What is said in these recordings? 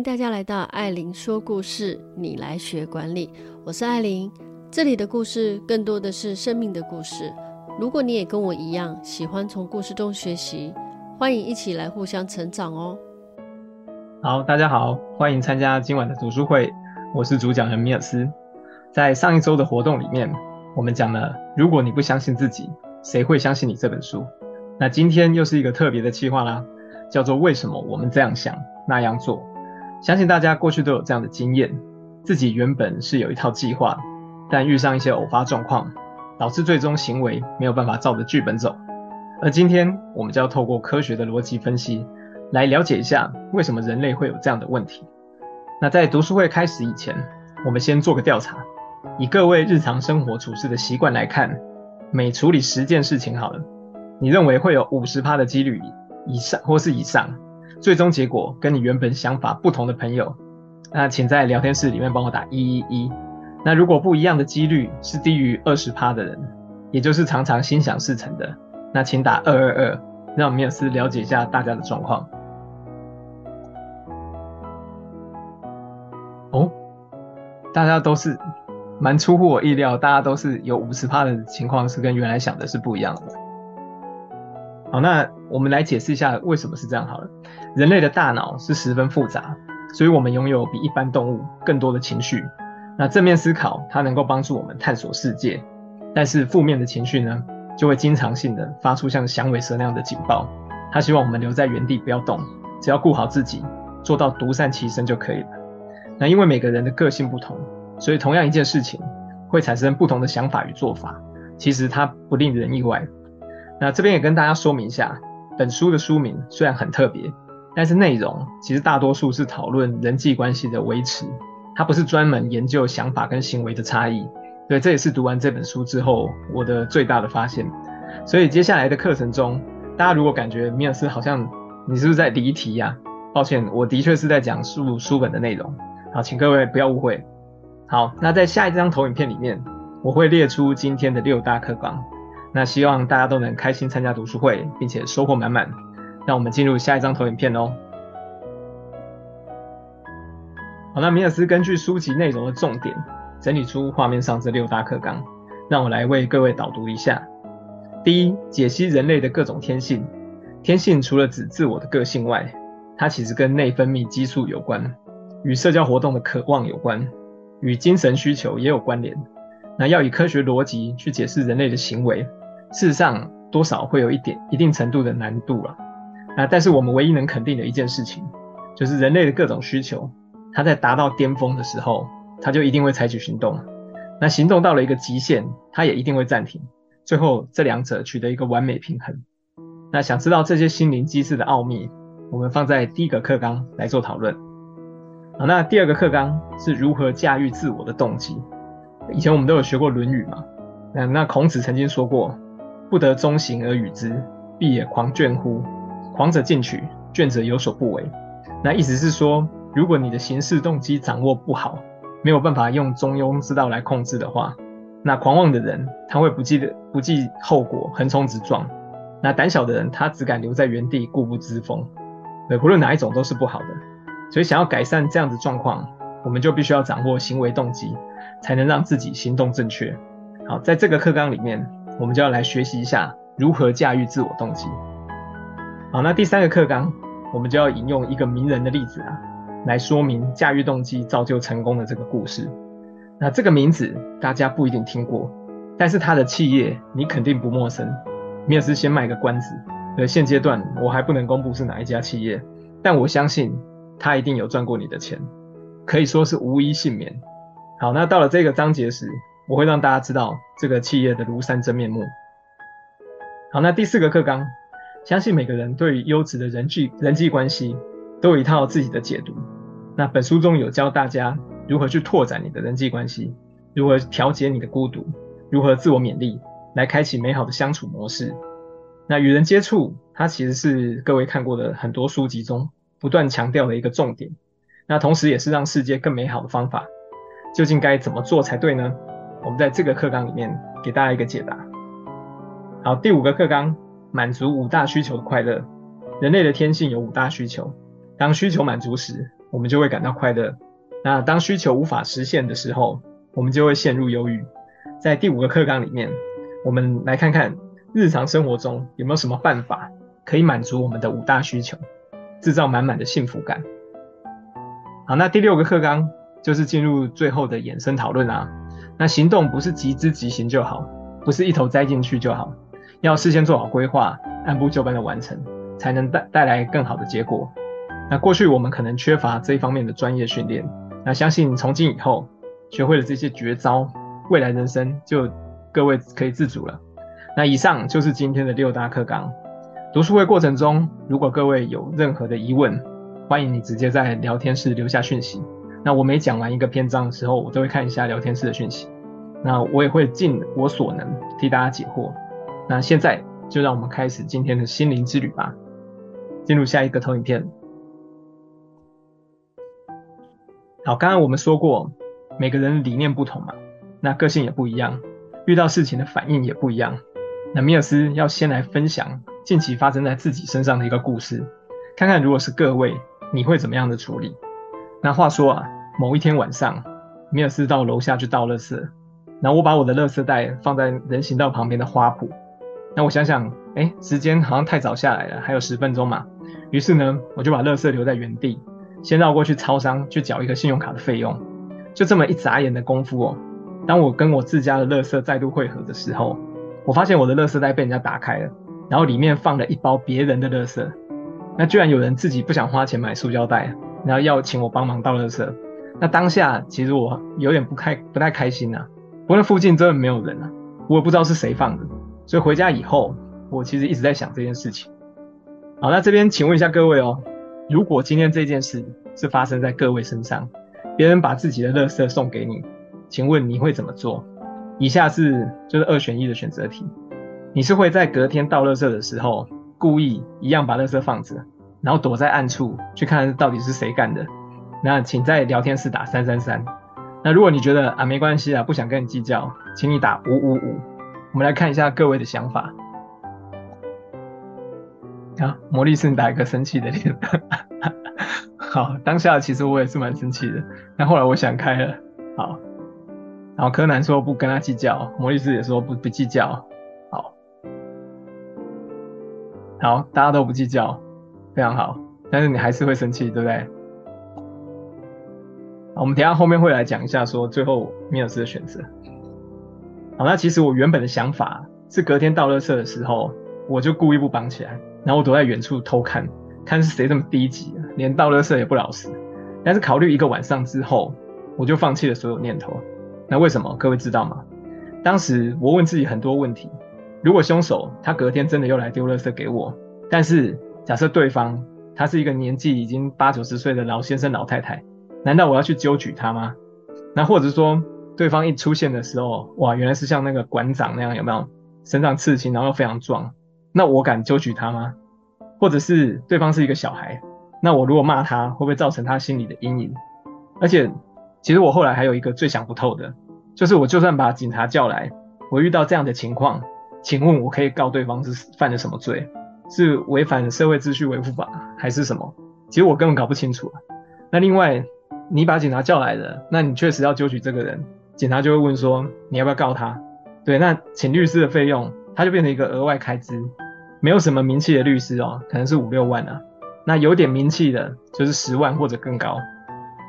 迎大家来到艾琳说故事，你来学管理。我是艾琳，这里的故事更多的是生命的故事。如果你也跟我一样喜欢从故事中学习，欢迎一起来互相成长哦。好，大家好，欢迎参加今晚的读书会。我是主讲人米尔斯。在上一周的活动里面，我们讲了“如果你不相信自己，谁会相信你”这本书。那今天又是一个特别的计划啦，叫做“为什么我们这样想，那样做”。相信大家过去都有这样的经验，自己原本是有一套计划，但遇上一些偶发状况，导致最终行为没有办法照着剧本走。而今天我们就要透过科学的逻辑分析，来了解一下为什么人类会有这样的问题。那在读书会开始以前，我们先做个调查，以各位日常生活处事的习惯来看，每处理十件事情好了，你认为会有五十趴的几率以上或是以上？最终结果跟你原本想法不同的朋友，那请在聊天室里面帮我打一一一。那如果不一样的几率是低于二十趴的人，也就是常常心想事成的，那请打二二二，让米尔斯了解一下大家的状况。哦，大家都是蛮出乎我意料，大家都是有五十趴的情况是跟原来想的是不一样的。好，那我们来解释一下为什么是这样好了。人类的大脑是十分复杂，所以我们拥有比一般动物更多的情绪。那正面思考，它能够帮助我们探索世界，但是负面的情绪呢，就会经常性的发出像响尾蛇那样的警报。它希望我们留在原地不要动，只要顾好自己，做到独善其身就可以了。那因为每个人的个性不同，所以同样一件事情会产生不同的想法与做法。其实它不令人意外。那这边也跟大家说明一下，本书的书名虽然很特别。但是内容其实大多数是讨论人际关系的维持，它不是专门研究想法跟行为的差异。对，这也是读完这本书之后我的最大的发现。所以接下来的课程中，大家如果感觉米尔斯好像你是不是在离题呀？抱歉，我的确是在讲述书本的内容。好，请各位不要误会。好，那在下一张投影片里面，我会列出今天的六大课纲。那希望大家都能开心参加读书会，并且收获满满。那我们进入下一张投影片哦。好，那米尔斯根据书籍内容的重点，整理出画面上这六大课纲，让我来为各位导读一下。第一，解析人类的各种天性。天性除了指自我的个性外，它其实跟内分泌激素有关，与社交活动的渴望有关，与精神需求也有关联。那要以科学逻辑去解释人类的行为，事实上多少会有一点一定程度的难度了。啊！但是我们唯一能肯定的一件事情，就是人类的各种需求，它在达到巅峰的时候，它就一定会采取行动。那行动到了一个极限，它也一定会暂停。最后这两者取得一个完美平衡。那想知道这些心灵机制的奥秘，我们放在第一个课纲来做讨论。好，那第二个课纲是如何驾驭自我的动机。以前我们都有学过《论语》嘛？那那孔子曾经说过：“不得中行而与之，必也狂倦乎？”狂者进取，倦者有所不为。那意思是说，如果你的行事动机掌握不好，没有办法用中庸之道来控制的话，那狂妄的人他会不计的不计后果，横冲直撞；那胆小的人他只敢留在原地，固步自封。对，不论哪一种都是不好的。所以想要改善这样子状况，我们就必须要掌握行为动机，才能让自己行动正确。好，在这个课纲里面，我们就要来学习一下如何驾驭自我动机。好，那第三个课纲，我们就要引用一个名人的例子啊，来说明驾驭动机造就成功的这个故事。那这个名字大家不一定听过，但是他的企业你肯定不陌生。米尔斯先卖个关子，呃，现阶段我还不能公布是哪一家企业，但我相信他一定有赚过你的钱，可以说是无一幸免。好，那到了这个章节时，我会让大家知道这个企业的庐山真面目。好，那第四个课纲。相信每个人对于优质的人际人际关系都有一套自己的解读。那本书中有教大家如何去拓展你的人际关系，如何调节你的孤独，如何自我勉励，来开启美好的相处模式。那与人接触，它其实是各位看过的很多书籍中不断强调的一个重点。那同时也是让世界更美好的方法。究竟该怎么做才对呢？我们在这个课纲里面给大家一个解答。好，第五个课纲。满足五大需求的快乐。人类的天性有五大需求，当需求满足时，我们就会感到快乐。那当需求无法实现的时候，我们就会陷入忧郁。在第五个课纲里面，我们来看看日常生活中有没有什么办法可以满足我们的五大需求，制造满满的幸福感。好，那第六个课纲就是进入最后的衍生讨论啦。那行动不是急之即行就好，不是一头栽进去就好，要事先做好规划，按部就班的完成，才能带带来更好的结果。那过去我们可能缺乏这一方面的专业训练，那相信从今以后学会了这些绝招，未来人生就各位可以自主了。那以上就是今天的六大课纲。读书会过程中，如果各位有任何的疑问，欢迎你直接在聊天室留下讯息。那我每讲完一个篇章的时候，我都会看一下聊天室的讯息。那我也会尽我所能替大家解惑。那现在就让我们开始今天的心灵之旅吧。进入下一个投影片。好，刚刚我们说过，每个人的理念不同嘛，那个性也不一样，遇到事情的反应也不一样。那米尔斯要先来分享近期发生在自己身上的一个故事，看看如果是各位，你会怎么样的处理？那话说啊，某一天晚上，米尔斯到楼下去倒垃圾，然后我把我的垃圾袋放在人行道旁边的花圃。那我想想，哎，时间好像太早下来了，还有十分钟嘛。于是呢，我就把垃圾留在原地，先绕过去超商去缴一个信用卡的费用。就这么一眨眼的功夫哦，当我跟我自家的垃圾再度汇合的时候，我发现我的垃圾袋被人家打开了，然后里面放了一包别人的垃圾。那居然有人自己不想花钱买塑胶袋。然后要请我帮忙倒垃圾，那当下其实我有点不开不太开心呐、啊，不过附近真的没有人啊，我也不知道是谁放的，所以回家以后，我其实一直在想这件事情。好，那这边请问一下各位哦，如果今天这件事是发生在各位身上，别人把自己的垃圾送给你，请问你会怎么做？以下是就是二选一的选择题，你是会在隔天倒垃圾的时候故意一样把垃圾放着？然后躲在暗处去看到底是谁干的，那请在聊天室打三三三。那如果你觉得啊没关系啊，不想跟你计较，请你打五五五。我们来看一下各位的想法。啊，魔力是打一个生气的脸。好，当下其实我也是蛮生气的，但后来我想开了。好，然后柯南说不跟他计较，魔力斯也说不不计较。好，好，大家都不计较。非常好，但是你还是会生气，对不对？好，我们等下后面会来讲一下，说最后米尔斯的选择。好，那其实我原本的想法是隔天倒垃圾的时候，我就故意不绑起来，然后躲在远处偷看，看是谁这么低级，连倒垃圾也不老实。但是考虑一个晚上之后，我就放弃了所有念头。那为什么？各位知道吗？当时我问自己很多问题：如果凶手他隔天真的又来丢垃圾给我，但是假设对方他是一个年纪已经八九十岁的老先生、老太太，难道我要去纠举他吗？那或者说对方一出现的时候，哇，原来是像那个馆长那样，有没有身上刺青，然后又非常壮？那我敢纠举他吗？或者是对方是一个小孩，那我如果骂他，会不会造成他心里的阴影？而且，其实我后来还有一个最想不透的，就是我就算把警察叫来，我遇到这样的情况，请问我可以告对方是犯了什么罪？是违反社会秩序维护法还是什么？其实我根本搞不清楚。那另外，你把警察叫来了，那你确实要揪取这个人，警察就会问说你要不要告他？对，那请律师的费用，他就变成一个额外开支。没有什么名气的律师哦，可能是五六万啊。那有点名气的，就是十万或者更高。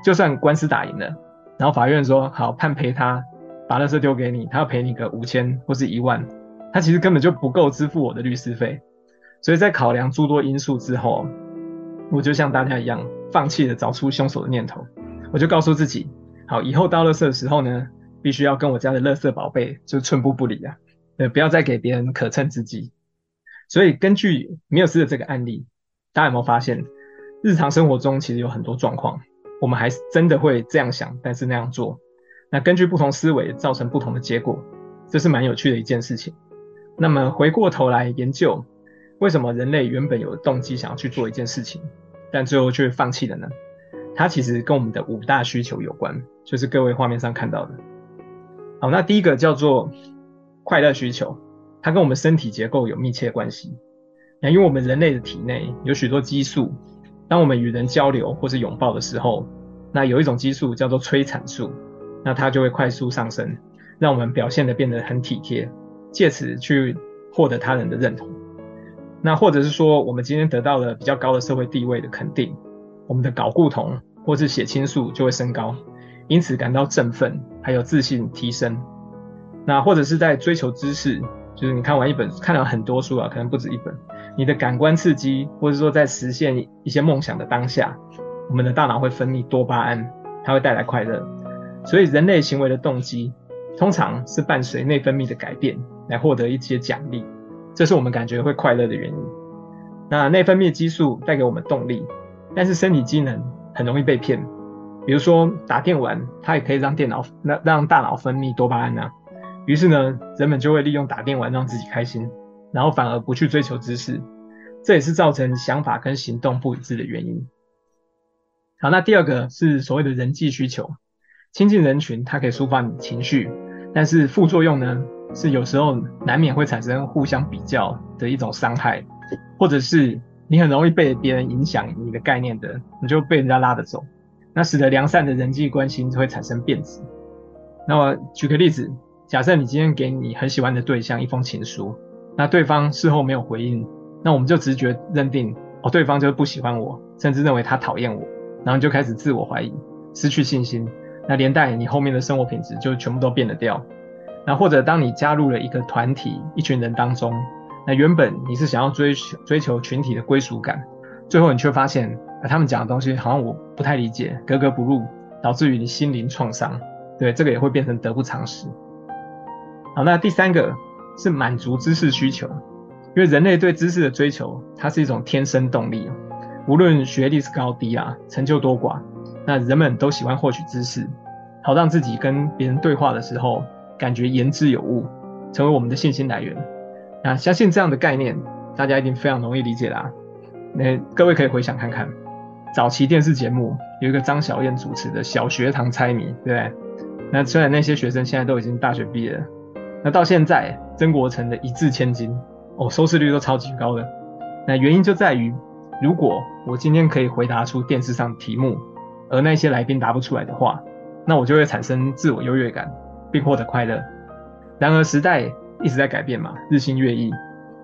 就算官司打赢了，然后法院说好判赔他，把垃圾丢给你，他要赔你个五千或是一万，他其实根本就不够支付我的律师费。所以在考量诸多因素之后，我就像大家一样，放弃了找出凶手的念头。我就告诉自己，好，以后倒垃圾的时候呢，必须要跟我家的垃圾宝贝就寸步不离啊，呃，不要再给别人可乘之机。所以根据米尔斯的这个案例，大家有没有发现，日常生活中其实有很多状况，我们还是真的会这样想，但是那样做，那根据不同思维造成不同的结果，这是蛮有趣的一件事情。那么回过头来研究。为什么人类原本有动机想要去做一件事情，但最后却放弃了呢？它其实跟我们的五大需求有关，就是各位画面上看到的。好，那第一个叫做快乐需求，它跟我们身体结构有密切关系。那因为我们人类的体内有许多激素，当我们与人交流或是拥抱的时候，那有一种激素叫做催产素，那它就会快速上升，让我们表现得变得很体贴，借此去获得他人的认同。那或者是说，我们今天得到了比较高的社会地位的肯定，我们的睾固酮或是血清素就会升高，因此感到振奋，还有自信提升。那或者是在追求知识，就是你看完一本，看了很多书啊，可能不止一本。你的感官刺激，或者说在实现一些梦想的当下，我们的大脑会分泌多巴胺，它会带来快乐。所以人类行为的动机，通常是伴随内分泌的改变来获得一些奖励，这是我们感觉会快乐的原因。那内分泌激素带给我们动力，但是身体机能很容易被骗。比如说打电玩，它也可以让电脑让让大脑分泌多巴胺啊。于是呢，人们就会利用打电玩让自己开心。然后反而不去追求知识，这也是造成想法跟行动不一致的原因。好，那第二个是所谓的人际需求，亲近人群它可以抒发你情绪，但是副作用呢是有时候难免会产生互相比较的一种伤害，或者是你很容易被别人影响你的概念的，你就被人家拉着走，那使得良善的人际关系就会产生变质。那我举个例子，假设你今天给你很喜欢的对象一封情书。那对方事后没有回应，那我们就直觉认定哦，对方就是不喜欢我，甚至认为他讨厌我，然后就开始自我怀疑，失去信心。那连带你后面的生活品质就全部都变了掉。那或者当你加入了一个团体、一群人当中，那原本你是想要追求追求群体的归属感，最后你却发现啊，他们讲的东西好像我不太理解，格格不入，导致于你心灵创伤。对，这个也会变成得不偿失。好，那第三个。是满足知识需求，因为人类对知识的追求，它是一种天生动力。无论学历是高低啊，成就多寡，那人们都喜欢获取知识，好让自己跟别人对话的时候，感觉言之有物，成为我们的信心来源。那相信这样的概念，大家一定非常容易理解啦。那各位可以回想看看，早期电视节目有一个张小燕主持的小学堂猜谜，对不对？那虽然那些学生现在都已经大学毕业了。那到现在，曾国城的一掷千金哦，收视率都超级高的。那原因就在于，如果我今天可以回答出电视上的题目，而那些来宾答不出来的话，那我就会产生自我优越感，并获得快乐。然而时代一直在改变嘛，日新月异，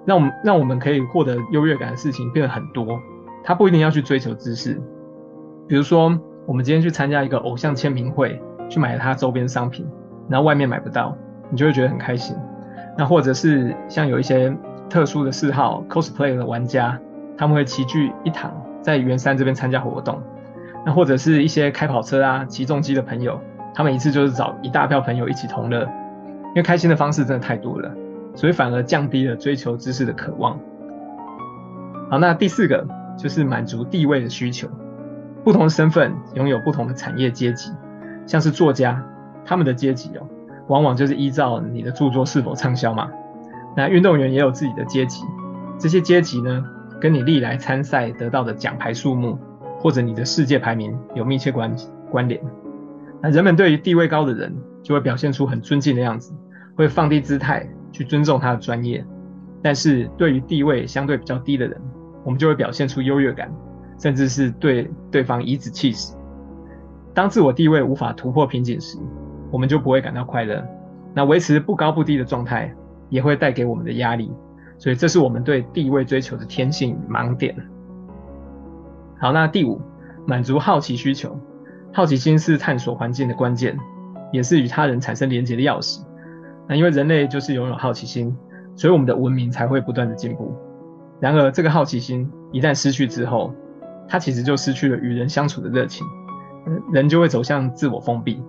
让我们让我们可以获得优越感的事情变得很多。他不一定要去追求知识，比如说我们今天去参加一个偶像签名会，去买他周边商品，然后外面买不到。你就会觉得很开心，那或者是像有一些特殊的嗜好，cosplay 的玩家，他们会齐聚一堂，在圆山这边参加活动，那或者是一些开跑车啊、骑重机的朋友，他们一次就是找一大票朋友一起同乐，因为开心的方式真的太多了，所以反而降低了追求知识的渴望。好，那第四个就是满足地位的需求，不同的身份拥有不同的产业阶级，像是作家，他们的阶级哦。往往就是依照你的著作是否畅销嘛。那运动员也有自己的阶级，这些阶级呢，跟你历来参赛得到的奖牌数目，或者你的世界排名有密切关关联。那人们对于地位高的人，就会表现出很尊敬的样子，会放低姿态去尊重他的专业。但是对于地位相对比较低的人，我们就会表现出优越感，甚至是对对方颐指气使。当自我地位无法突破瓶颈时，我们就不会感到快乐，那维持不高不低的状态也会带给我们的压力，所以这是我们对地位追求的天性盲点。好，那第五，满足好奇需求，好奇心是探索环境的关键，也是与他人产生连结的钥匙。那因为人类就是拥有好奇心，所以我们的文明才会不断的进步。然而，这个好奇心一旦失去之后，它其实就失去了与人相处的热情，人就会走向自我封闭。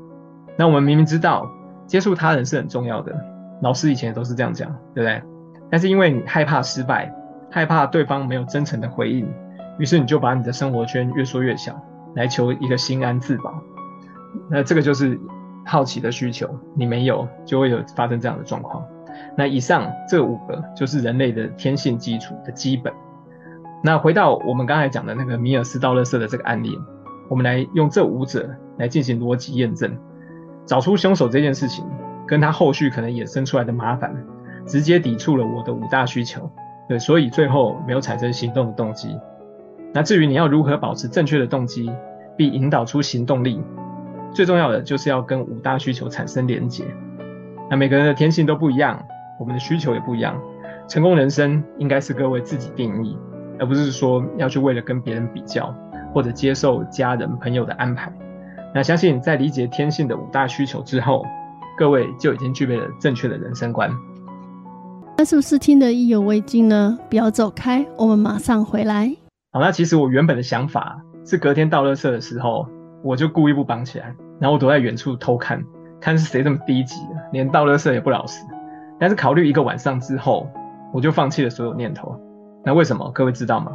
那我们明明知道接触他人是很重要的，老师以前也都是这样讲，对不对？但是因为你害怕失败，害怕对方没有真诚的回应，于是你就把你的生活圈越缩越小，来求一个心安自保。那这个就是好奇的需求，你没有就会有发生这样的状况。那以上这五个就是人类的天性基础的基本。那回到我们刚才讲的那个米尔斯倒垃圾的这个案例，我们来用这五者来进行逻辑验证。找出凶手这件事情，跟他后续可能衍生出来的麻烦，直接抵触了我的五大需求，对，所以最后没有产生行动的动机。那至于你要如何保持正确的动机，并引导出行动力，最重要的就是要跟五大需求产生连结。那每个人的天性都不一样，我们的需求也不一样。成功人生应该是各位自己定义，而不是说要去为了跟别人比较，或者接受家人朋友的安排。那相信在理解天性的五大需求之后，各位就已经具备了正确的人生观。那是不是听得意犹未尽呢？不要走开，我们马上回来。那其实我原本的想法是隔天倒垃圾的时候，我就故意不绑起来，然后躲在远处偷看，看是谁这么低级，连倒垃圾也不老实。但是考虑一个晚上之后，我就放弃了所有念头。那为什么？各位知道吗？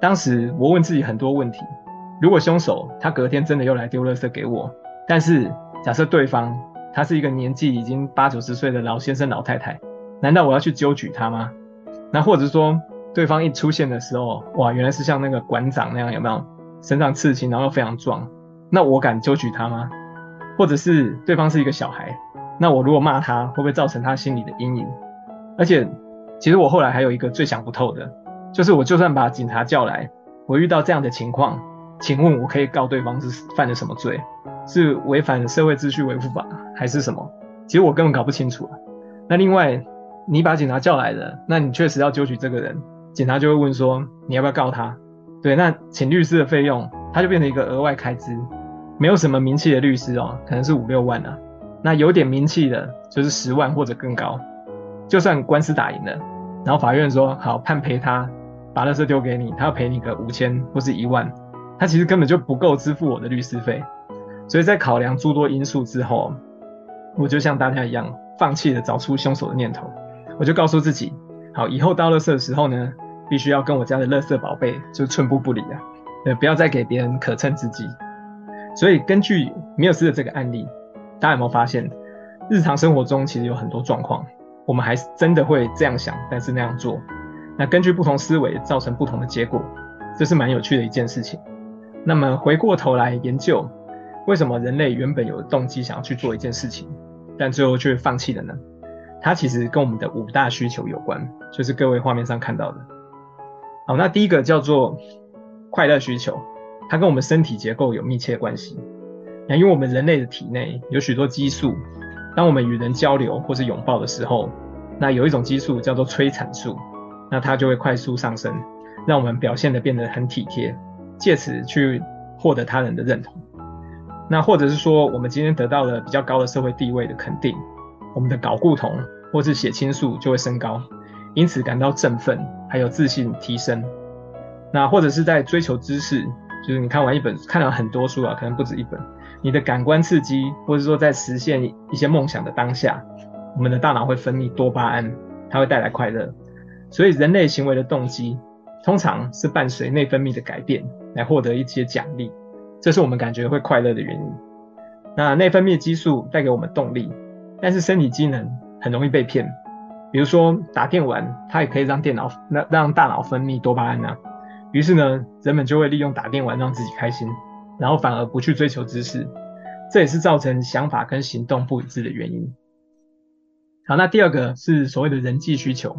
当时我问自己很多问题。如果凶手他隔天真的又来丢垃圾给我，但是假设对方他是一个年纪已经八九十岁的老先生老太太，难道我要去纠举他吗？那或者说对方一出现的时候，哇，原来是像那个馆长那样，有没有身上刺青，然后又非常壮，那我敢揪举他吗？或者是对方是一个小孩，那我如果骂他，会不会造成他心里的阴影？而且，其实我后来还有一个最想不透的，就是我就算把警察叫来，我遇到这样的情况。请问，我可以告对方是犯了什么罪？是违反社会秩序维护法，还是什么？其实我根本搞不清楚。那另外，你把警察叫来了，那你确实要揪取这个人，警察就会问说，你要不要告他？对，那请律师的费用，他就变成一个额外开支。没有什么名气的律师哦，可能是五六万啊。那有点名气的，就是十万或者更高。就算官司打赢了，然后法院说好判赔他，把垃圾丢给你，他要赔你个五千或是一万。他其实根本就不够支付我的律师费，所以在考量诸多因素之后，我就像大家一样，放弃了找出凶手的念头。我就告诉自己，好，以后倒垃圾的时候呢，必须要跟我家的垃圾宝贝就寸步不离啊，呃，不要再给别人可乘之机。所以根据米尔斯的这个案例，大家有没有发现，日常生活中其实有很多状况，我们还是真的会这样想，但是那样做，那根据不同思维造成不同的结果，这是蛮有趣的一件事情。那么回过头来研究，为什么人类原本有动机想要去做一件事情，但最后却放弃了呢？它其实跟我们的五大需求有关，就是各位画面上看到的。好，那第一个叫做快乐需求，它跟我们身体结构有密切关系。那因为我们人类的体内有许多激素，当我们与人交流或是拥抱的时候，那有一种激素叫做催产素，那它就会快速上升，让我们表现得变得很体贴。借此去获得他人的认同，那或者是说，我们今天得到了比较高的社会地位的肯定，我们的睾固酮或是血清素就会升高，因此感到振奋，还有自信提升。那或者是在追求知识，就是你看完一本，看了很多书啊，可能不止一本，你的感官刺激，或者说在实现一些梦想的当下，我们的大脑会分泌多巴胺，它会带来快乐。所以人类行为的动机，通常是伴随内分泌的改变。来获得一些奖励，这是我们感觉会快乐的原因。那内分泌激素带给我们动力，但是身体机能很容易被骗。比如说打电玩，它也可以让电脑让让大脑分泌多巴胺啊。于是呢，人们就会利用打电玩让自己开心，然后反而不去追求知识，这也是造成想法跟行动不一致的原因。好，那第二个是所谓的人际需求，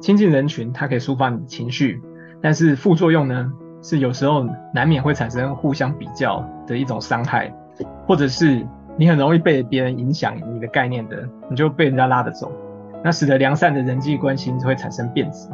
亲近人群它可以抒发你的情绪，但是副作用呢？是有时候难免会产生互相比较的一种伤害，或者是你很容易被别人影响你的概念的，你就被人家拉着走，那使得良善的人际关系就会产生变质。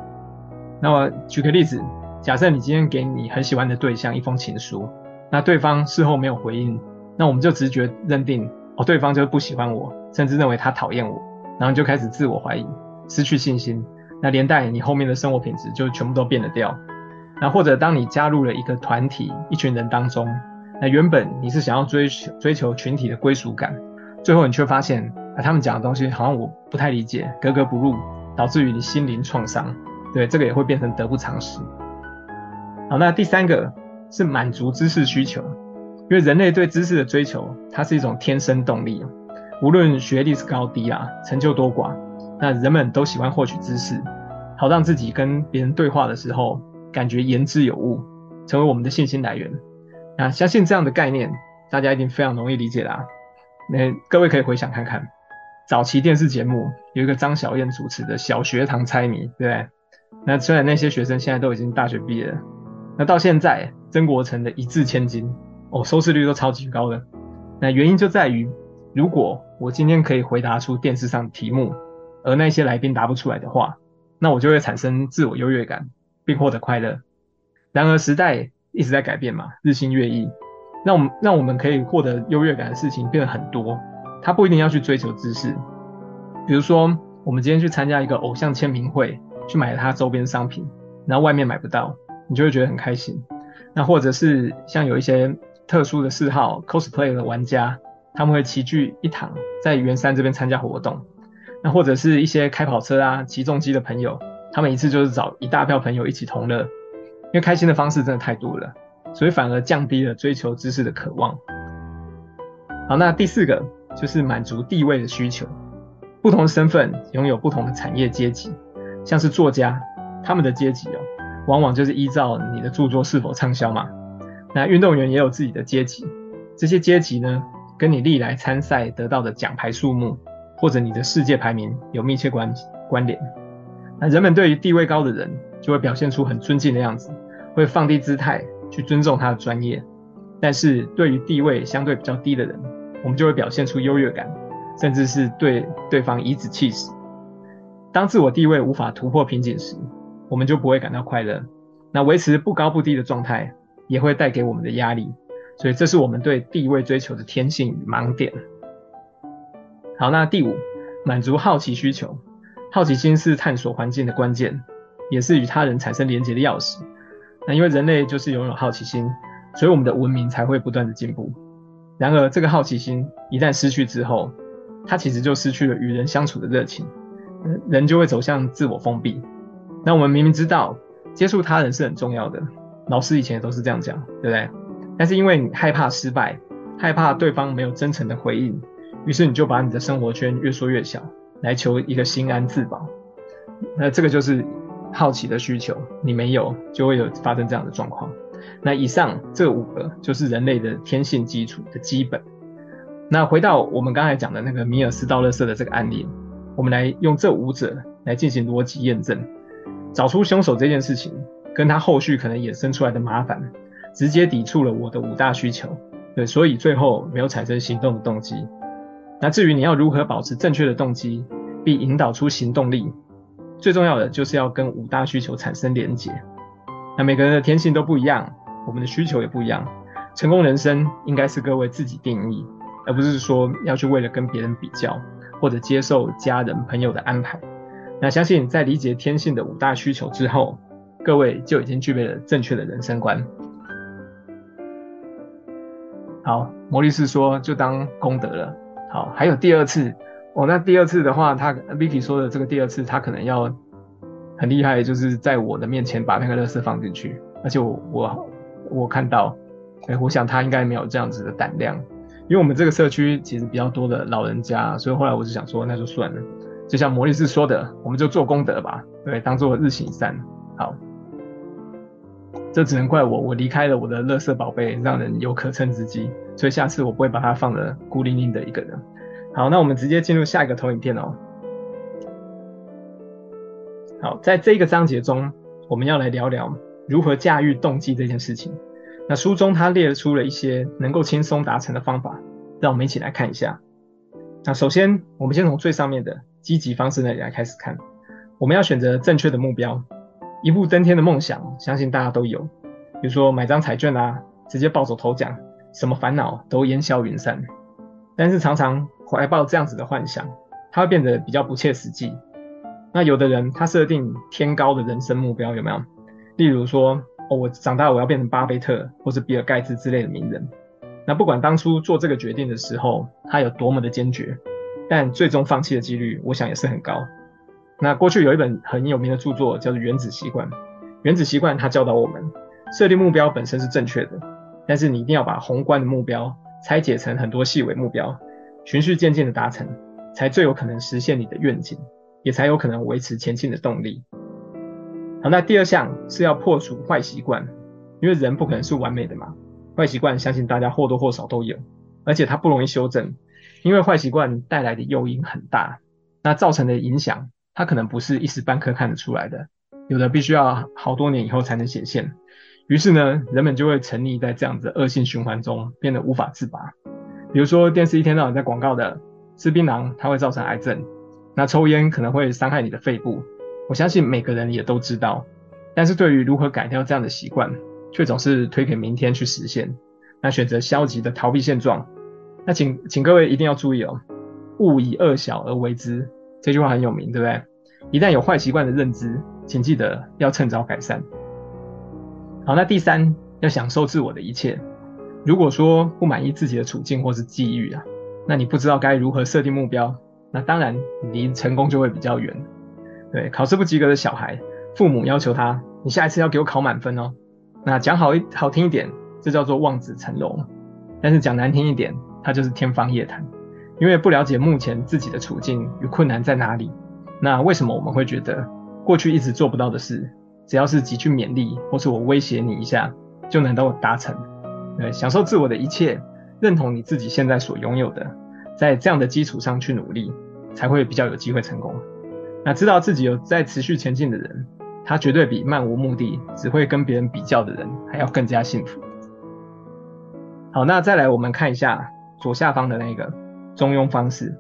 那么举个例子，假设你今天给你很喜欢的对象一封情书，那对方事后没有回应，那我们就直觉认定哦，对方就是不喜欢我，甚至认为他讨厌我，然后就开始自我怀疑，失去信心，那连带你后面的生活品质就全部都变得掉。那或者当你加入了一个团体、一群人当中，那原本你是想要追求追求群体的归属感，最后你却发现啊，他们讲的东西好像我不太理解，格格不入，导致于你心灵创伤。对，这个也会变成得不偿失。好，那第三个是满足知识需求，因为人类对知识的追求，它是一种天生动力，无论学历是高低啊，成就多寡，那人们都喜欢获取知识，好让自己跟别人对话的时候。感觉言之有物，成为我们的信心来源。那相信这样的概念，大家一定非常容易理解啦。那各位可以回想看看，早期电视节目有一个张小燕主持的小学堂猜谜，对不对？那虽然那些学生现在都已经大学毕业了，那到现在，曾国城的一字千金哦，收视率都超级高的。那原因就在于，如果我今天可以回答出电视上的题目，而那些来宾答不出来的话，那我就会产生自我优越感，并获得快乐。然而时代一直在改变嘛，日新月异，那我们让我们可以获得优越感的事情变得很多。他不一定要去追求知识，比如说我们今天去参加一个偶像签名会，去买他周边商品，然后外面买不到，你就会觉得很开心。那或者是像有一些特殊的嗜好，cosplay 的玩家，他们会齐聚一堂，在圆山这边参加活动。那或者是一些开跑车啊、骑重机的朋友，他们一次就是找一大票朋友一起同乐，因为开心的方式真的太多了，所以反而降低了追求知识的渴望。好，那第四个就是满足地位的需求。不同的身份拥有不同的产业阶级，像是作家，他们的阶级哦，往往就是依照你的著作是否畅销嘛。那运动员也有自己的阶级，这些阶级呢，跟你历来参赛得到的奖牌数目。或者你的世界排名有密切关关联，那人们对于地位高的人就会表现出很尊敬的样子，会放低姿态去尊重他的专业；但是对于地位相对比较低的人，我们就会表现出优越感，甚至是对对方颐指气使。当自我地位无法突破瓶颈时，我们就不会感到快乐。那维持不高不低的状态也会带给我们的压力，所以这是我们对地位追求的天性与盲点。好，那第五，满足好奇需求。好奇心是探索环境的关键，也是与他人产生连结的钥匙。那因为人类就是拥有好奇心，所以我们的文明才会不断的进步。然而，这个好奇心一旦失去之后，它其实就失去了与人相处的热情，人就会走向自我封闭。那我们明明知道接触他人是很重要的，老师以前也都是这样讲，对不对？但是因为你害怕失败，害怕对方没有真诚的回应。于是你就把你的生活圈越缩越小，来求一个心安自保。那这个就是好奇的需求，你没有就会有发生这样的状况。那以上这五个就是人类的天性基础的基本。那回到我们刚才讲的那个米尔斯倒垃圾的这个案例，我们来用这五者来进行逻辑验证，找出凶手这件事情跟他后续可能衍生出来的麻烦，直接抵触了我的五大需求。对，所以最后没有产生行动的动机。那至于你要如何保持正确的动机，并引导出行动力，最重要的就是要跟五大需求产生连结。那每个人的天性都不一样，我们的需求也不一样。成功人生应该是各位自己定义，而不是说要去为了跟别人比较，或者接受家人朋友的安排。那相信在理解天性的五大需求之后，各位就已经具备了正确的人生观。好，摩利斯说就当功德了。好，还有第二次哦。那第二次的话，他 Vicky 说的这个第二次，他可能要很厉害，就是在我的面前把那个乐色放进去。而且我我我看到，哎，我想他应该没有这样子的胆量，因为我们这个社区其实比较多的老人家，所以后来我就想说，那就算了。就像摩利斯说的，我们就做功德吧，对，当做日行善。好，这只能怪我，我离开了我的乐色宝贝，让人有可乘之机。所以下次我不会把它放的孤零零的一个人。好，那我们直接进入下一个投影片哦。好，在这个章节中，我们要来聊聊如何驾驭动机这件事情。那书中他列出了一些能够轻松达成的方法，让我们一起来看一下。那首先，我们先从最上面的积极方式那里来开始看。我们要选择正确的目标，一步登天的梦想，相信大家都有，比如说买张彩券啊，直接抱走头奖。什么烦恼都烟消云散，但是常常怀抱这样子的幻想，它会变得比较不切实际。那有的人他设定天高的人生目标，有没有？例如说，哦，我长大我要变成巴菲特或是比尔盖茨之类的名人。那不管当初做这个决定的时候，他有多么的坚决，但最终放弃的几率，我想也是很高。那过去有一本很有名的著作叫做《原子习惯》，《原子习惯》它教导我们，设定目标本身是正确的。但是你一定要把宏观的目标拆解成很多细微目标，循序渐进的达成，才最有可能实现你的愿景，也才有可能维持前进的动力。好，那第二项是要破除坏习惯，因为人不可能是完美的嘛，坏习惯相信大家或多或少都有，而且它不容易修正，因为坏习惯带来的诱因很大，那造成的影响它可能不是一时半刻看得出来的，有的必须要好多年以后才能显现。于是呢，人们就会沉溺在这样子的恶性循环中，变得无法自拔。比如说，电视一天到晚在广告的吃槟榔，它会造成癌症；那抽烟可能会伤害你的肺部。我相信每个人也都知道，但是对于如何改掉这样的习惯，却总是推给明天去实现。那选择消极的逃避现状。那请请各位一定要注意哦，勿以恶小而为之，这句话很有名，对不对？一旦有坏习惯的认知，请记得要趁早改善。好，那第三，要享受自我的一切。如果说不满意自己的处境或是际遇啊，那你不知道该如何设定目标，那当然离成功就会比较远。对，考试不及格的小孩，父母要求他，你下一次要给我考满分哦。那讲好一好听一点，这叫做望子成龙；但是讲难听一点，它就是天方夜谭。因为不了解目前自己的处境与困难在哪里。那为什么我们会觉得过去一直做不到的事，只要是几句勉励，或是我威胁你一下，就能够达成？对，享受自我的一切，认同你自己现在所拥有的，在这样的基础上去努力，才会比较有机会成功。那知道自己有在持续前进的人，他绝对比漫无目的只会跟别人比较的人还要更加幸福。好，那再来我们看一下左下方的那个中庸方式。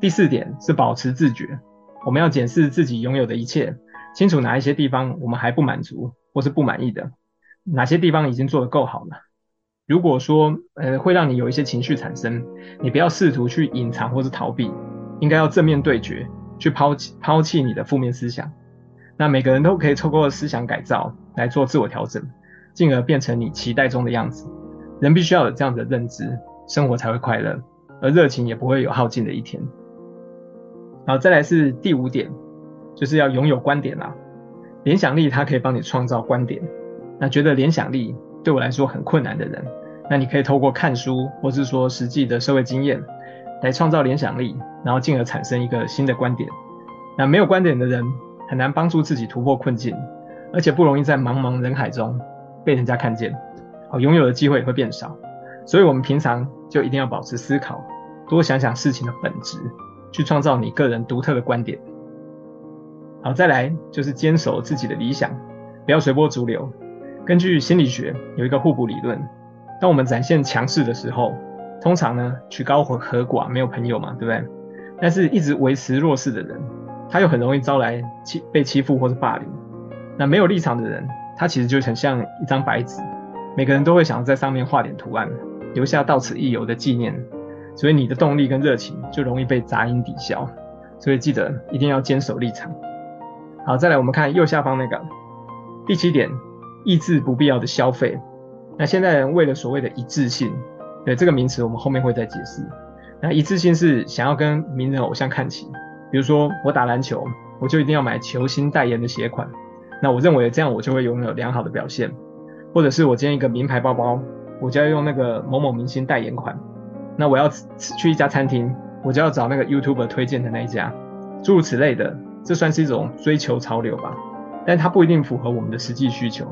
第四点是保持自觉，我们要检视自己拥有的一切，清楚哪一些地方我们还不满足或是不满意的，哪些地方已经做得够好了。如果说呃会让你有一些情绪产生，你不要试图去隐藏或是逃避，应该要正面对决。去抛弃抛弃你的负面思想，那每个人都可以透过思想改造来做自我调整，进而变成你期待中的样子。人必须要有这样的认知，生活才会快乐，而热情也不会有耗尽的一天。好，再来是第五点，就是要拥有观点啦。联想力它可以帮你创造观点。那觉得联想力对我来说很困难的人，那你可以透过看书，或是说实际的社会经验。来创造联想力，然后进而产生一个新的观点。那没有观点的人很难帮助自己突破困境，而且不容易在茫茫人海中被人家看见，哦，拥有的机会也会变少。所以，我们平常就一定要保持思考，多想想事情的本质，去创造你个人独特的观点。好，再来就是坚守自己的理想，不要随波逐流。根据心理学有一个互补理论，当我们展现强势的时候，通常呢，曲高和寡，没有朋友嘛，对不对？但是一直维持弱势的人，他又很容易招来欺被欺负或是霸凌。那没有立场的人，他其实就很像一张白纸，每个人都会想要在上面画点图案，留下到此一游的纪念。所以你的动力跟热情就容易被杂音抵消。所以记得一定要坚守立场。好，再来我们看右下方那个第七点，抑制不必要的消费。那现在人为了所谓的一致性。对这个名词，我们后面会再解释。那一致性是想要跟名人偶像看齐，比如说我打篮球，我就一定要买球星代言的鞋款，那我认为这样我就会拥有良好的表现。或者是我今天一个名牌包包，我就要用那个某某明星代言款。那我要去一家餐厅，我就要找那个 YouTuber 推荐的那一家，诸如此类的，这算是一种追求潮流吧？但它不一定符合我们的实际需求，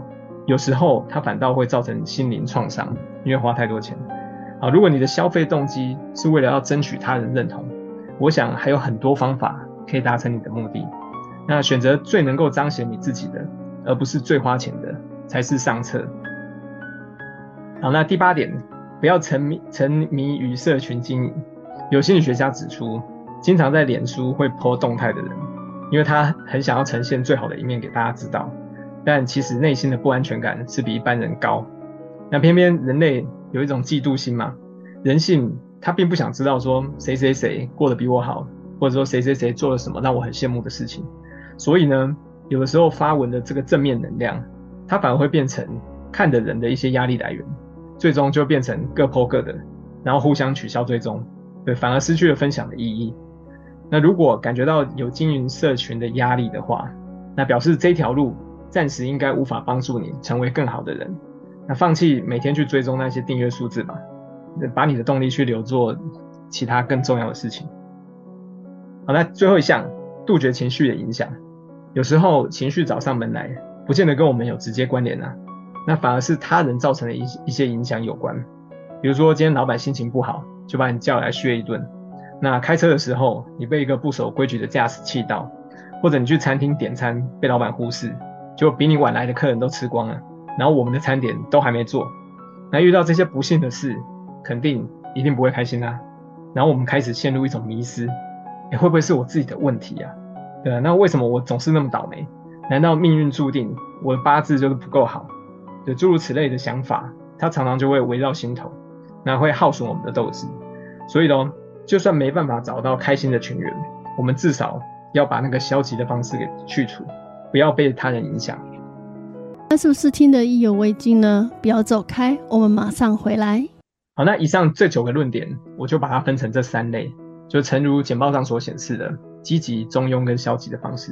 有时候它反倒会造成心灵创伤，因为花太多钱。啊，如果你的消费动机是为了要争取他人认同，我想还有很多方法可以达成你的目的。那选择最能够彰显你自己的，而不是最花钱的，才是上策。好，那第八点，不要沉迷沉迷于社群经营。有心理学家指出，经常在脸书会 po 动态的人，因为他很想要呈现最好的一面给大家知道，但其实内心的不安全感是比一般人高。那偏偏人类。有一种嫉妒心嘛，人性他并不想知道说谁谁谁过得比我好，或者说谁谁谁做了什么让我很羡慕的事情，所以呢，有的时候发文的这个正面能量，它反而会变成看的人的一些压力来源，最终就变成各剖各的，然后互相取消追踪，对，反而失去了分享的意义。那如果感觉到有经营社群的压力的话，那表示这条路暂时应该无法帮助你成为更好的人。那放弃每天去追踪那些订阅数字吧，把你的动力去留作其他更重要的事情。好，那最后一项，杜绝情绪的影响。有时候情绪找上门来，不见得跟我们有直接关联啊，那反而是他人造成的一一些影响有关。比如说今天老板心情不好，就把你叫来削一顿；那开车的时候，你被一个不守规矩的驾驶气到，或者你去餐厅点餐被老板忽视，就比你晚来的客人都吃光了。然后我们的餐点都还没做。那遇到这些不幸的事，肯定一定不会开心啊。然后我们开始陷入一种迷失，会不会是我自己的问题啊？对啊，那为什么我总是那么倒霉？难道命运注定我的八字就是不够好？就诸如此类的想法，它常常就会围绕心头，那会耗损我们的斗志。所以呢，就算没办法找到开心的群员，我们至少要把那个消极的方式给去除，不要被他人影响。那是不是听得意犹未尽呢？不要走开，我们马上回来。好，那以上这九个论点，我就把它分成这三类，就诚如简报上所显示的，积极、中庸跟消极的方式。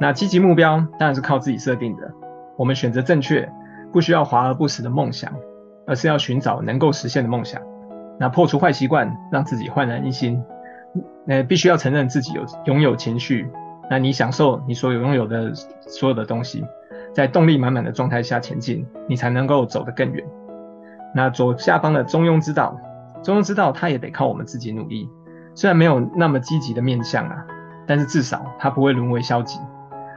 那积极目标当然是靠自己设定的，我们选择正确，不需要华而不实的梦想，而是要寻找能够实现的梦想。那破除坏习惯，让自己焕然一新。那必须要承认自己有拥有情绪，那你享受你所有拥有的所有的东西，在动力满满的状态下前进，你才能够走得更远。那左下方的中庸之道，中庸之道它也得靠我们自己努力，虽然没有那么积极的面向啊，但是至少它不会沦为消极。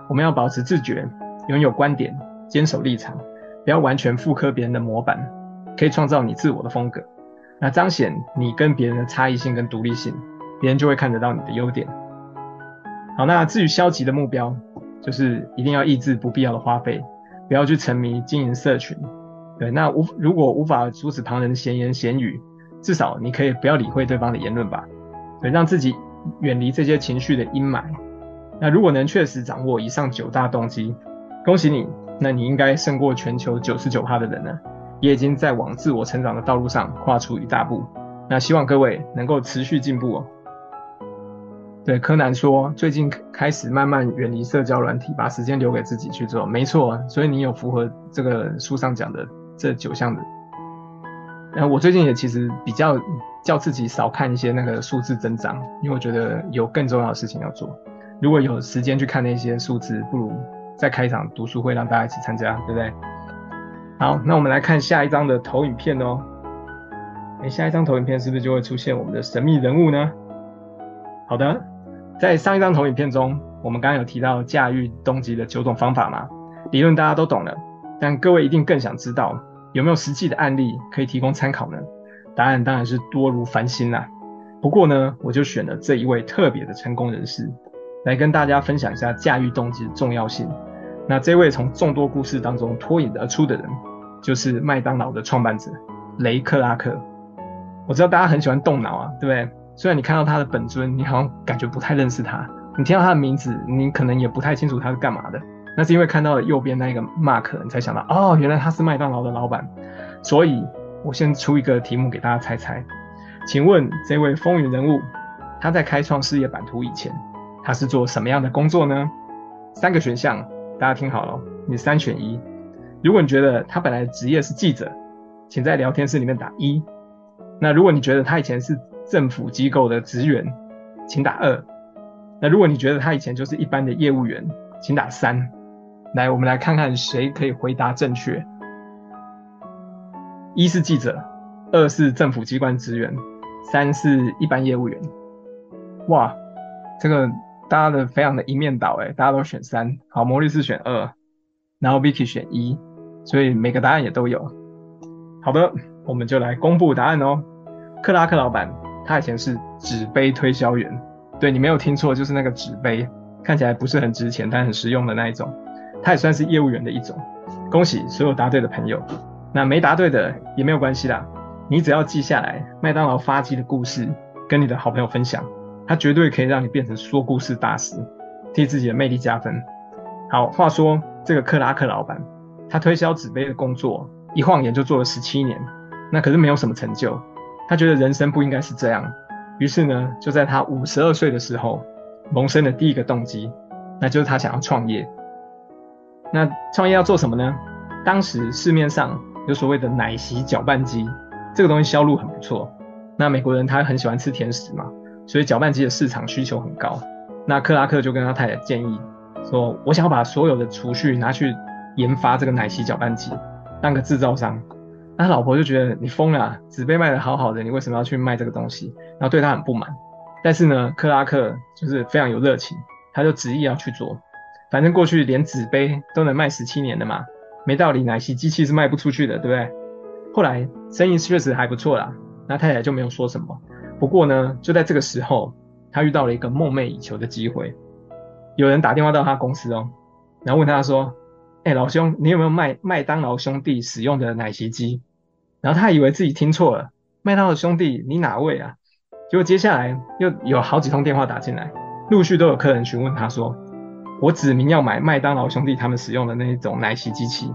我们要保持自觉，拥有观点，坚守立场，不要完全复刻别人的模板，可以创造你自我的风格。那彰显你跟别人的差异性跟独立性，别人就会看得到你的优点。好，那至于消极的目标，就是一定要抑制不必要的花费，不要去沉迷经营社群。对，那无如果无法阻止旁人的闲言闲语，至少你可以不要理会对方的言论吧。对，让自己远离这些情绪的阴霾。那如果能确实掌握以上九大动机，恭喜你，那你应该胜过全球九十九趴的人了，也已经在往自我成长的道路上跨出一大步。那希望各位能够持续进步哦。对，柯南说，最近开始慢慢远离社交软体，把时间留给自己去做。没错，所以你有符合这个书上讲的这九项的。那我最近也其实比较叫自己少看一些那个数字增长，因为我觉得有更重要的事情要做。如果有时间去看那些数字，不如再开一场读书会，让大家一起参加，对不对？好，那我们来看下一张的投影片哦。诶，下一张投影片是不是就会出现我们的神秘人物呢？好的，在上一张投影片中，我们刚刚有提到驾驭动机的九种方法嘛，理论大家都懂了，但各位一定更想知道有没有实际的案例可以提供参考呢？答案当然是多如繁星啦。不过呢，我就选了这一位特别的成功人士。来跟大家分享一下驾驭动机的重要性。那这位从众多故事当中脱颖而出的人，就是麦当劳的创办者雷克拉克。我知道大家很喜欢动脑啊，对不对？虽然你看到他的本尊，你好像感觉不太认识他；你听到他的名字，你可能也不太清楚他是干嘛的。那是因为看到了右边那个 Mark，你才想到哦，原来他是麦当劳的老板。所以，我先出一个题目给大家猜猜，请问这位风云人物，他在开创事业版图以前，他是做什么样的工作呢？三个选项，大家听好了，你三选一。如果你觉得他本来职业是记者，请在聊天室里面打一。那如果你觉得他以前是政府机构的职员，请打二。那如果你觉得他以前就是一般的业务员，请打三。来，我们来看看谁可以回答正确。一是记者，二是政府机关职员，三是一般业务员。哇！这个大家的非常的一面倒诶，大家都选三，好，魔律师选二，然后 Vicky 选一，所以每个答案也都有。好的，我们就来公布答案哦。克拉克老板，他以前是纸杯推销员，对，你没有听错，就是那个纸杯，看起来不是很值钱，但很实用的那一种，他也算是业务员的一种。恭喜所有答对的朋友，那没答对的也没有关系啦，你只要记下来麦当劳发迹的故事，跟你的好朋友分享。他绝对可以让你变成说故事大师，替自己的魅力加分。好，话说这个克拉克老板，他推销纸杯的工作，一晃眼就做了十七年，那可是没有什么成就。他觉得人生不应该是这样，于是呢，就在他五十二岁的时候，萌生了第一个动机，那就是他想要创业。那创业要做什么呢？当时市面上有所谓的奶昔搅拌机，这个东西销路很不错。那美国人他很喜欢吃甜食嘛。所以搅拌机的市场需求很高，那克拉克就跟他太太建议说：“我想要把所有的储蓄拿去研发这个奶昔搅拌机，当个制造商。”那他老婆就觉得你疯了，纸杯卖得好好的，你为什么要去卖这个东西？然后对他很不满。但是呢，克拉克就是非常有热情，他就执意要去做。反正过去连纸杯都能卖十七年的嘛，没道理，奶昔机器是卖不出去的，对不对？后来生意确实还不错啦，那太太就没有说什么。不过呢，就在这个时候，他遇到了一个梦寐以求的机会，有人打电话到他公司哦，然后问他说：“哎，老兄，你有没有卖麦当劳兄弟使用的奶昔机？”然后他以为自己听错了，麦当劳兄弟，你哪位啊？结果接下来又有好几通电话打进来，陆续都有客人询问他说：“我指明要买麦当劳兄弟他们使用的那一种奶昔机器。”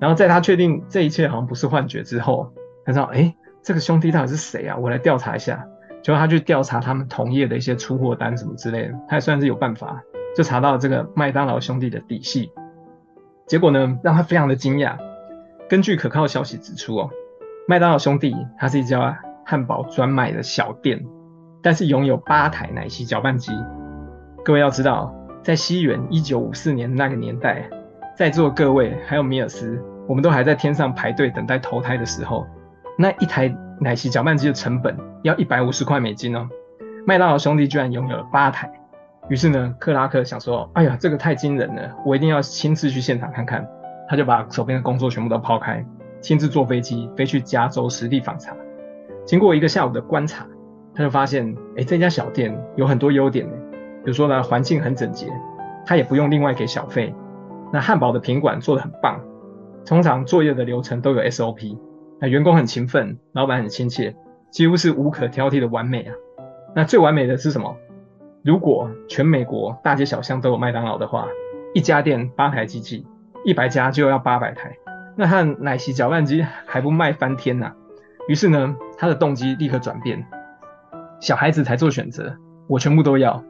然后在他确定这一切好像不是幻觉之后，他说：“哎。”这个兄弟到底是谁啊？我来调查一下。结果他去调查他们同业的一些出货单什么之类的，他也算是有办法，就查到这个麦当劳兄弟的底细。结果呢，让他非常的惊讶。根据可靠消息指出哦，麦当劳兄弟它是一家汉堡专卖的小店，但是拥有八台奶昔搅拌机。各位要知道，在西元一九五四年那个年代，在座各位还有米尔斯，我们都还在天上排队等待投胎的时候。那一台奶昔搅拌机的成本要一百五十块美金哦，麦当劳兄弟居然拥有了八台，于是呢，克拉克想说，哎呀，这个太惊人了，我一定要亲自去现场看看。他就把手边的工作全部都抛开，亲自坐飞机飞去加州实地访查。经过一个下午的观察，他就发现，哎，这家小店有很多优点呢，比如说呢，环境很整洁，他也不用另外给小费。那汉堡的品管做得很棒，通常作业的流程都有 SOP。那员工很勤奋，老板很亲切，几乎是无可挑剔的完美啊。那最完美的是什么？如果全美国大街小巷都有麦当劳的话，一家店八台机器，一百家就要八百台，那他的奶昔搅拌机还不卖翻天呐、啊？于是呢，他的动机立刻转变，小孩子才做选择，我全部都要。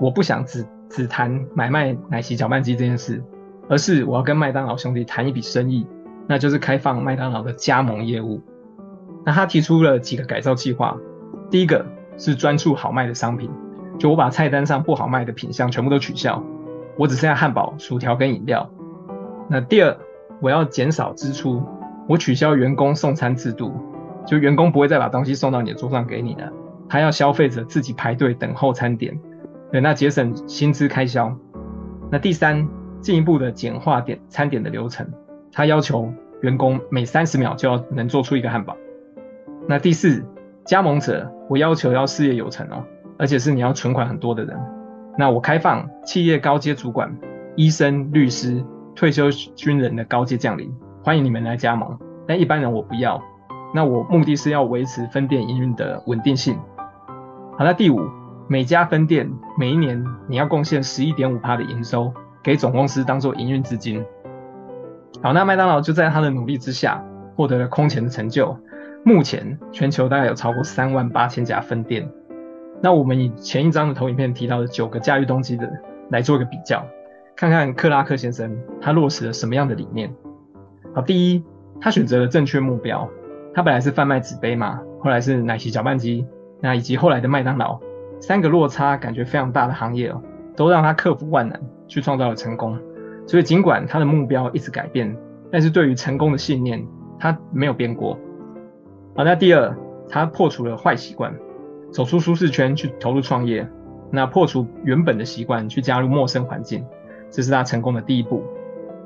我不想只只谈买卖奶昔搅拌机这件事，而是我要跟麦当劳兄弟谈一笔生意。那就是开放麦当劳的加盟业务。那他提出了几个改造计划。第一个是专注好卖的商品，就我把菜单上不好卖的品项全部都取消，我只剩下汉堡、薯条跟饮料。那第二，我要减少支出，我取消员工送餐制度，就员工不会再把东西送到你的桌上给你了，他要消费者自己排队等候餐点，对，那节省薪资开销。那第三，进一步的简化点餐点的流程。他要求员工每三十秒就要能做出一个汉堡。那第四，加盟者，我要求要事业有成哦，而且是你要存款很多的人。那我开放企业高阶主管、医生、律师、退休军人的高阶将领，欢迎你们来加盟。但一般人我不要。那我目的是要维持分店营运的稳定性。好，那第五，每家分店每一年你要贡献十一点五趴的营收给总公司当做营运资金。好，那麦当劳就在他的努力之下获得了空前的成就。目前全球大概有超过三万八千家分店。那我们以前一章的投影片提到的九个驾驭动机的来做一个比较，看看克拉克先生他落实了什么样的理念。好，第一，他选择了正确目标。他本来是贩卖纸杯嘛，后来是奶昔搅拌机，那以及后来的麦当劳，三个落差感觉非常大的行业哦，都让他克服万难去创造了成功。所以，尽管他的目标一直改变，但是对于成功的信念，他没有变过。好，那第二，他破除了坏习惯，走出舒适圈去投入创业。那破除原本的习惯，去加入陌生环境，这是他成功的第一步。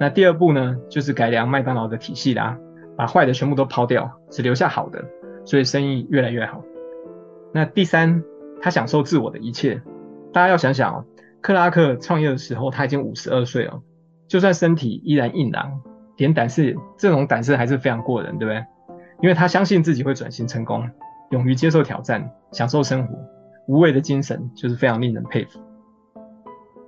那第二步呢，就是改良麦当劳的体系啦，把坏的全部都抛掉，只留下好的，所以生意越来越好。那第三，他享受自我的一切。大家要想想哦，克拉克创业的时候，他已经五十二岁了。就算身体依然硬朗，点胆识这种胆识还是非常过人，对不对？因为他相信自己会转型成功，勇于接受挑战，享受生活，无畏的精神就是非常令人佩服。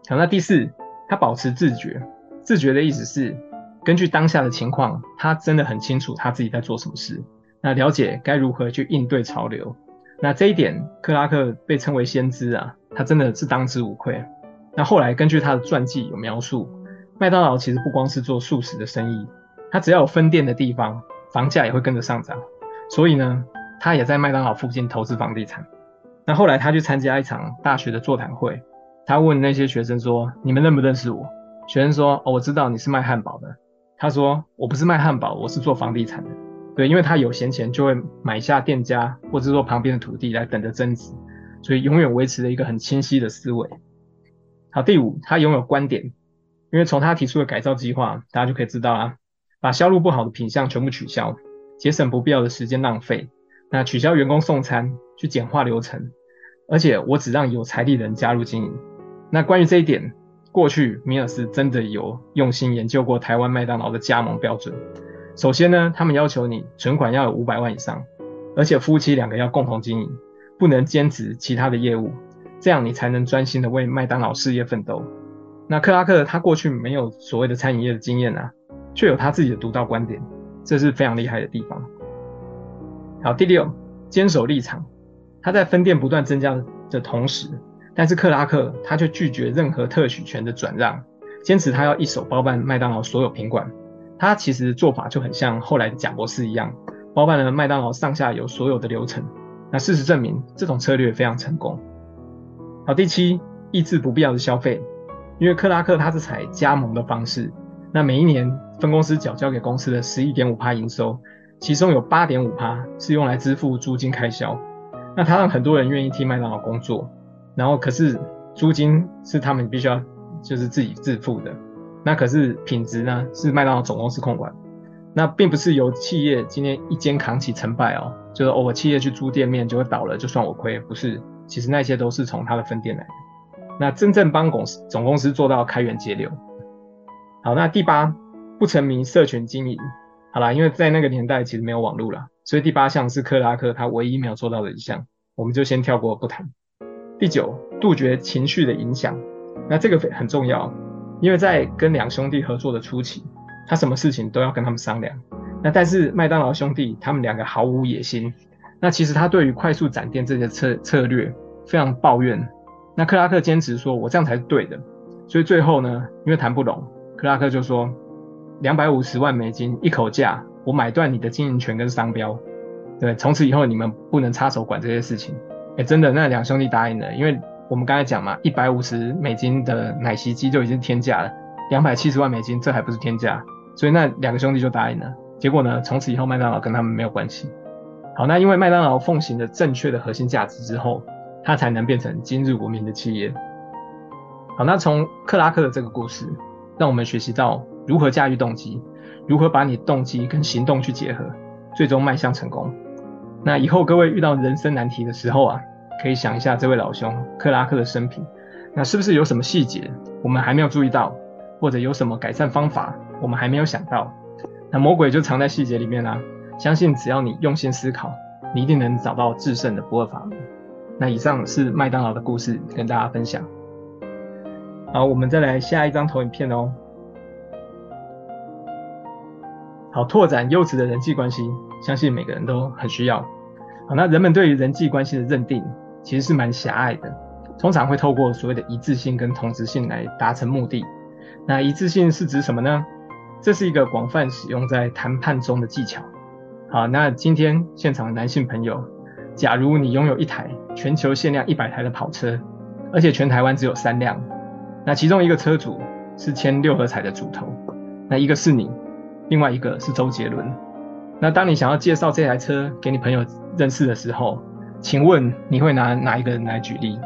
好，那第四，他保持自觉。自觉的意思是，根据当下的情况，他真的很清楚他自己在做什么事，那了解该如何去应对潮流。那这一点，克拉克被称为先知啊，他真的是当之无愧。那后来根据他的传记有描述。麦当劳其实不光是做素食的生意，他只要有分店的地方，房价也会跟着上涨。所以呢，他也在麦当劳附近投资房地产。那后来他去参加一场大学的座谈会，他问那些学生说：“你们认不认识我？”学生说：“哦，我知道你是卖汉堡的。”他说：“我不是卖汉堡，我是做房地产的。”对，因为他有闲钱就会买下店家，或者说旁边的土地来等着增值，所以永远维持了一个很清晰的思维。好，第五，他拥有观点。因为从他提出的改造计划，大家就可以知道啊，把销路不好的品项全部取消，节省不必要的时间浪费。那取消员工送餐，去简化流程，而且我只让有财力的人加入经营。那关于这一点，过去米尔斯真的有用心研究过台湾麦当劳的加盟标准。首先呢，他们要求你存款要有五百万以上，而且夫妻两个要共同经营，不能兼职其他的业务，这样你才能专心的为麦当劳事业奋斗。那克拉克他过去没有所谓的餐饮业的经验啊，却有他自己的独到观点，这是非常厉害的地方。好，第六，坚守立场。他在分店不断增加的同时，但是克拉克他却拒绝任何特许权的转让，坚持他要一手包办麦当劳所有品管。他其实做法就很像后来的贾博士一样，包办了麦当劳上下游所有的流程。那事实证明，这种策略非常成功。好，第七，抑制不必要的消费。因为克拉克他是采加盟的方式，那每一年分公司缴交给公司的十一点五趴营收，其中有八点五趴是用来支付租金开销。那他让很多人愿意替麦当劳工作，然后可是租金是他们必须要就是自己自付的。那可是品质呢是麦当劳总公司控管，那并不是由企业今天一肩扛起成败哦，就是偶尔企业去租店面就会倒了，就算我亏，不是，其实那些都是从他的分店来的。那真正帮公司总公司做到开源节流。好，那第八，不沉迷社群经营。好啦，因为在那个年代其实没有网络啦，所以第八项是克拉克他唯一没有做到的一项，我们就先跳过不谈。第九，杜绝情绪的影响。那这个很重要，因为在跟两兄弟合作的初期，他什么事情都要跟他们商量。那但是麦当劳兄弟他们两个毫无野心。那其实他对于快速展店这些策策略非常抱怨。那克拉克坚持说，我这样才是对的，所以最后呢，因为谈不拢，克拉克就说，两百五十万美金一口价，我买断你的经营权跟商标，对，从此以后你们不能插手管这些事情。哎，真的，那两兄弟答应了，因为我们刚才讲嘛，一百五十美金的奶昔机就已经天价了，两百七十万美金这还不是天价，所以那两个兄弟就答应了。结果呢，从此以后麦当劳跟他们没有关系。好，那因为麦当劳奉行了正确的核心价值之后。它才能变成今日闻名的企业。好，那从克拉克的这个故事，让我们学习到如何驾驭动机，如何把你动机跟行动去结合，最终迈向成功。那以后各位遇到人生难题的时候啊，可以想一下这位老兄克拉克的生平，那是不是有什么细节我们还没有注意到，或者有什么改善方法我们还没有想到？那魔鬼就藏在细节里面啦、相信只要你用心思考，你一定能找到制胜的不二法门。那以上是麦当劳的故事，跟大家分享。好，我们再来下一张投影片哦。好，拓展优质的人际关系，相信每个人都很需要。好，那人们对于人际关系的认定其实是蛮狭隘的，通常会透过所谓的一致性跟同质性来达成目的。那一致性是指什么呢？这是一个广泛使用在谈判中的技巧。好，那今天现场的男性朋友。假如你拥有一台全球限量一百台的跑车，而且全台湾只有三辆，那其中一个车主是签六合彩的主头，那一个是你，另外一个是周杰伦。那当你想要介绍这台车给你朋友认识的时候，请问你会拿哪一个人来举例？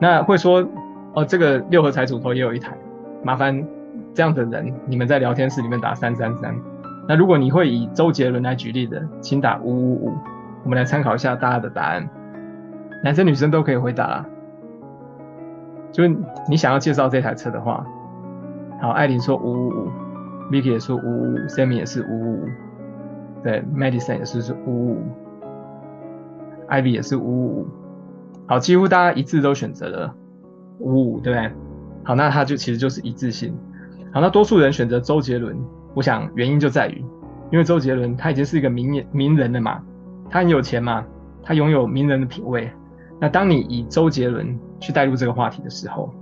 那会说哦，这个六合彩主头也有一台，麻烦这样的人你们在聊天室里面打三三三。那如果你会以周杰伦来举例的，请打五五五。我们来参考一下大家的答案，男生女生都可以回答。就是你想要介绍这台车的话，好，艾琳说五五五，Vicky 也是五五，Sammy 也是五五，对，Madison 也是是五五，Ivy 也是五五，好，几乎大家一致都选择了五五五，对不对？好，那它就其实就是一致性。好，那多数人选择周杰伦，我想原因就在于，因为周杰伦他已经是一个名名人了嘛。他很有钱嘛，他拥有名人的品味。那当你以周杰伦去带入这个话题的时候，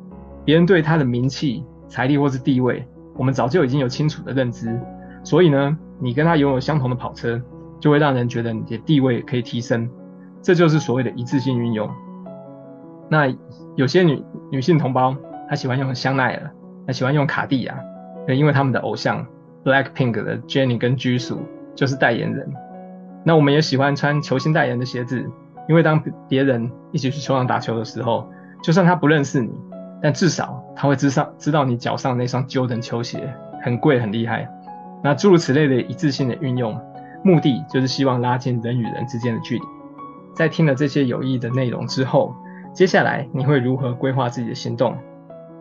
别人对他的名气、财力或是地位，我们早就已经有清楚的认知。所以呢，你跟他拥有相同的跑车，就会让人觉得你的地位可以提升。这就是所谓的一致性运用。那有些女女性同胞，她喜欢用香奈儿，她喜欢用卡地亚，因为他们的偶像 Blackpink 的 Jennie 跟 Jisoo 就是代言人。那我们也喜欢穿球星代言的鞋子，因为当别人一起去球场打球的时候，就算他不认识你，但至少他会知道知道你脚上那双 Jordan 球鞋很贵很厉害。那诸如此类的一致性的运用，目的就是希望拉近人与人之间的距离。在听了这些有益的内容之后，接下来你会如何规划自己的行动？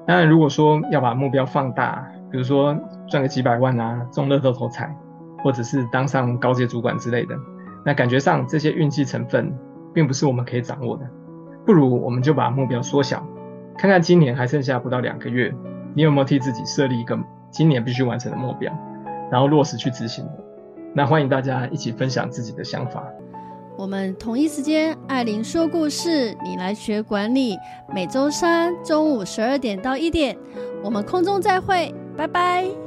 当然，如果说要把目标放大，比如说赚个几百万啊，中乐透头彩，或者是当上高阶主管之类的，那感觉上这些运气成分并不是我们可以掌握的。不如我们就把目标缩小，看看今年还剩下不到两个月，你有没有替自己设立一个今年必须完成的目标，然后落实去执行？那欢迎大家一起分享自己的想法。我们同一时间，艾琳说故事，你来学管理。每周三中午十二点到一点，我们空中再会，拜拜。